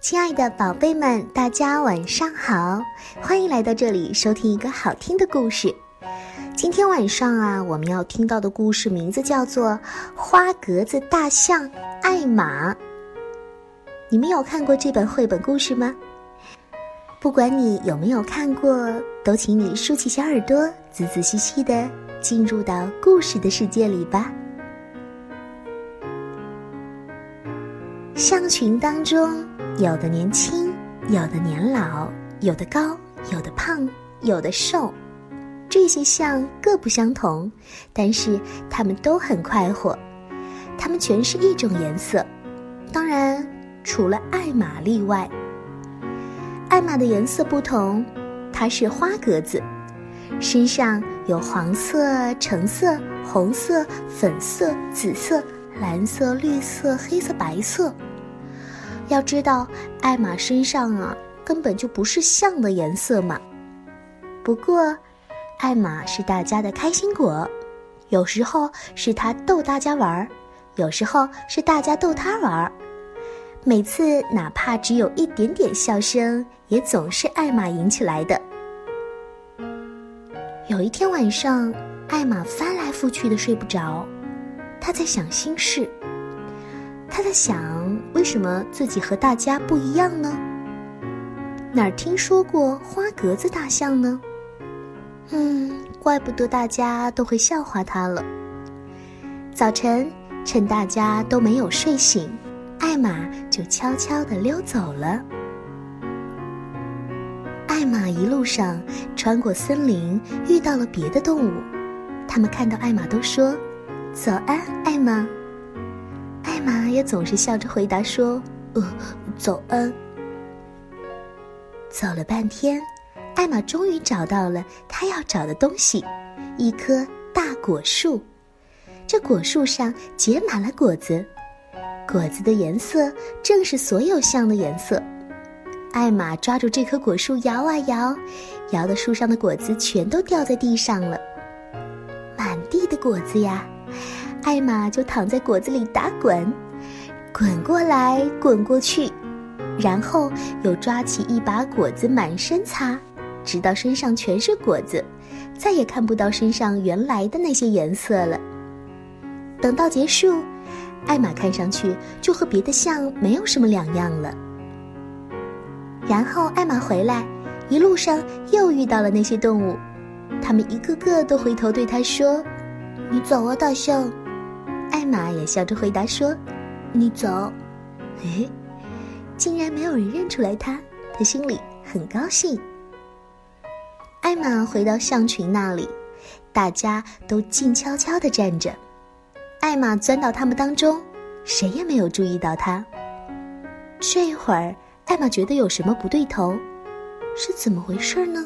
亲爱的宝贝们，大家晚上好！欢迎来到这里收听一个好听的故事。今天晚上啊，我们要听到的故事名字叫做《花格子大象艾玛》。你们有看过这本绘本故事吗？不管你有没有看过，都请你竖起小耳朵，仔仔细细的进入到故事的世界里吧。象群当中，有的年轻，有的年老，有的高，有的胖，有的瘦。这些象各不相同，但是它们都很快活。它们全是一种颜色，当然除了艾玛例外。艾玛的颜色不同，它是花格子，身上有黄色、橙色、红色、粉色、紫色、蓝色、绿色、黑色、白色。要知道，艾玛身上啊根本就不是象的颜色嘛。不过，艾玛是大家的开心果，有时候是他逗大家玩儿，有时候是大家逗他玩儿。每次哪怕只有一点点笑声，也总是艾玛引起来的。有一天晚上，艾玛翻来覆去的睡不着，她在想心事。他在想，为什么自己和大家不一样呢？哪儿听说过花格子大象呢？嗯，怪不得大家都会笑话他了。早晨，趁大家都没有睡醒，艾玛就悄悄地溜走了。艾玛一路上穿过森林，遇到了别的动物，他们看到艾玛都说：“早安，艾玛。”艾玛也总是笑着回答说：“呃，早安。”走了半天，艾玛终于找到了她要找的东西——一棵大果树。这果树上结满了果子，果子的颜色正是所有象的颜色。艾玛抓住这棵果树摇啊摇，摇的树上的果子全都掉在地上了，满地的果子呀！艾玛就躺在果子里打滚，滚过来，滚过去，然后又抓起一把果子满身擦，直到身上全是果子，再也看不到身上原来的那些颜色了。等到结束，艾玛看上去就和别的象没有什么两样了。然后艾玛回来，一路上又遇到了那些动物，他们一个个都回头对她说：“你走啊，大象。”艾玛也笑着回答说：“你走。”哎，竟然没有人认出来他，他心里很高兴。艾玛回到象群那里，大家都静悄悄地站着。艾玛钻到他们当中，谁也没有注意到他。这会儿，艾玛觉得有什么不对头，是怎么回事呢？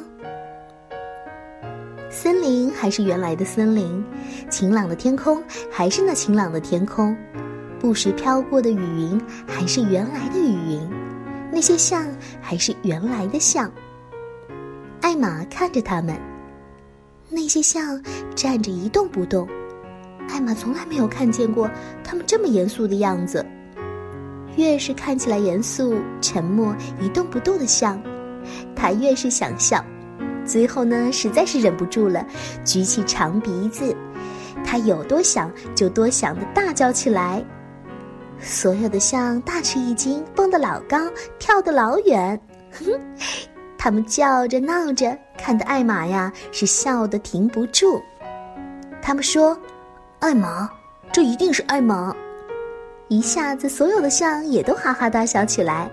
森林还是原来的森林，晴朗的天空还是那晴朗的天空，不时飘过的雨云还是原来的雨云，那些象还是原来的象。艾玛看着他们，那些象站着一动不动，艾玛从来没有看见过他们这么严肃的样子。越是看起来严肃、沉默、一动不动的象，他越是想笑。最后呢，实在是忍不住了，举起长鼻子，他有多想就多想的大叫起来。所有的象大吃一惊，蹦得老高，跳得老远。哼，他们叫着闹着，看得艾玛呀是笑得停不住。他们说：“艾玛，这一定是艾玛。”一下子，所有的象也都哈哈大笑起来。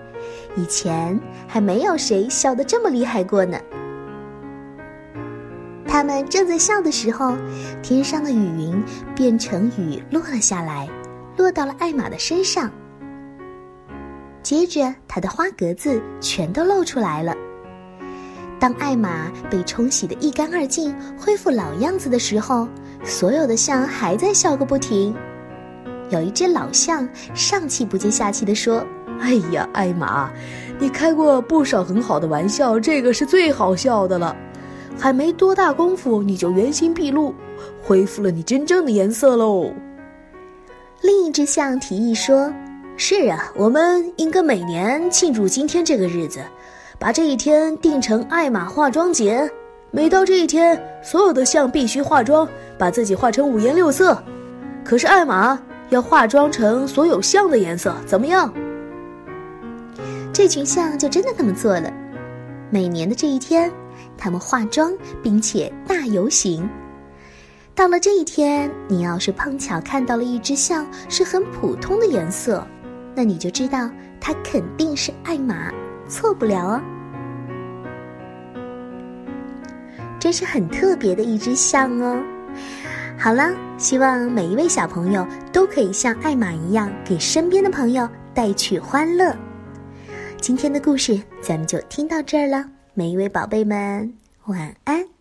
以前还没有谁笑得这么厉害过呢。他们正在笑的时候，天上的雨云变成雨落了下来，落到了艾玛的身上。接着，她的花格子全都露出来了。当艾玛被冲洗得一干二净，恢复老样子的时候，所有的象还在笑个不停。有一只老象上气不接下气地说：“哎呀，艾玛，你开过不少很好的玩笑，这个是最好笑的了。”还没多大功夫，你就原形毕露，恢复了你真正的颜色喽。另一只象提议说：“是啊，我们应该每年庆祝今天这个日子，把这一天定成艾玛化妆节。每到这一天，所有的象必须化妆，把自己化成五颜六色。可是艾玛要化妆成所有象的颜色，怎么样？这群象就真的那么做了。每年的这一天，他们化妆并且大游行。到了这一天，你要是碰巧看到了一只象是很普通的颜色，那你就知道它肯定是艾玛，错不了哦。这是很特别的一只象哦。好了，希望每一位小朋友都可以像艾玛一样，给身边的朋友带去欢乐。今天的故事咱们就听到这儿了，每一位宝贝们晚安。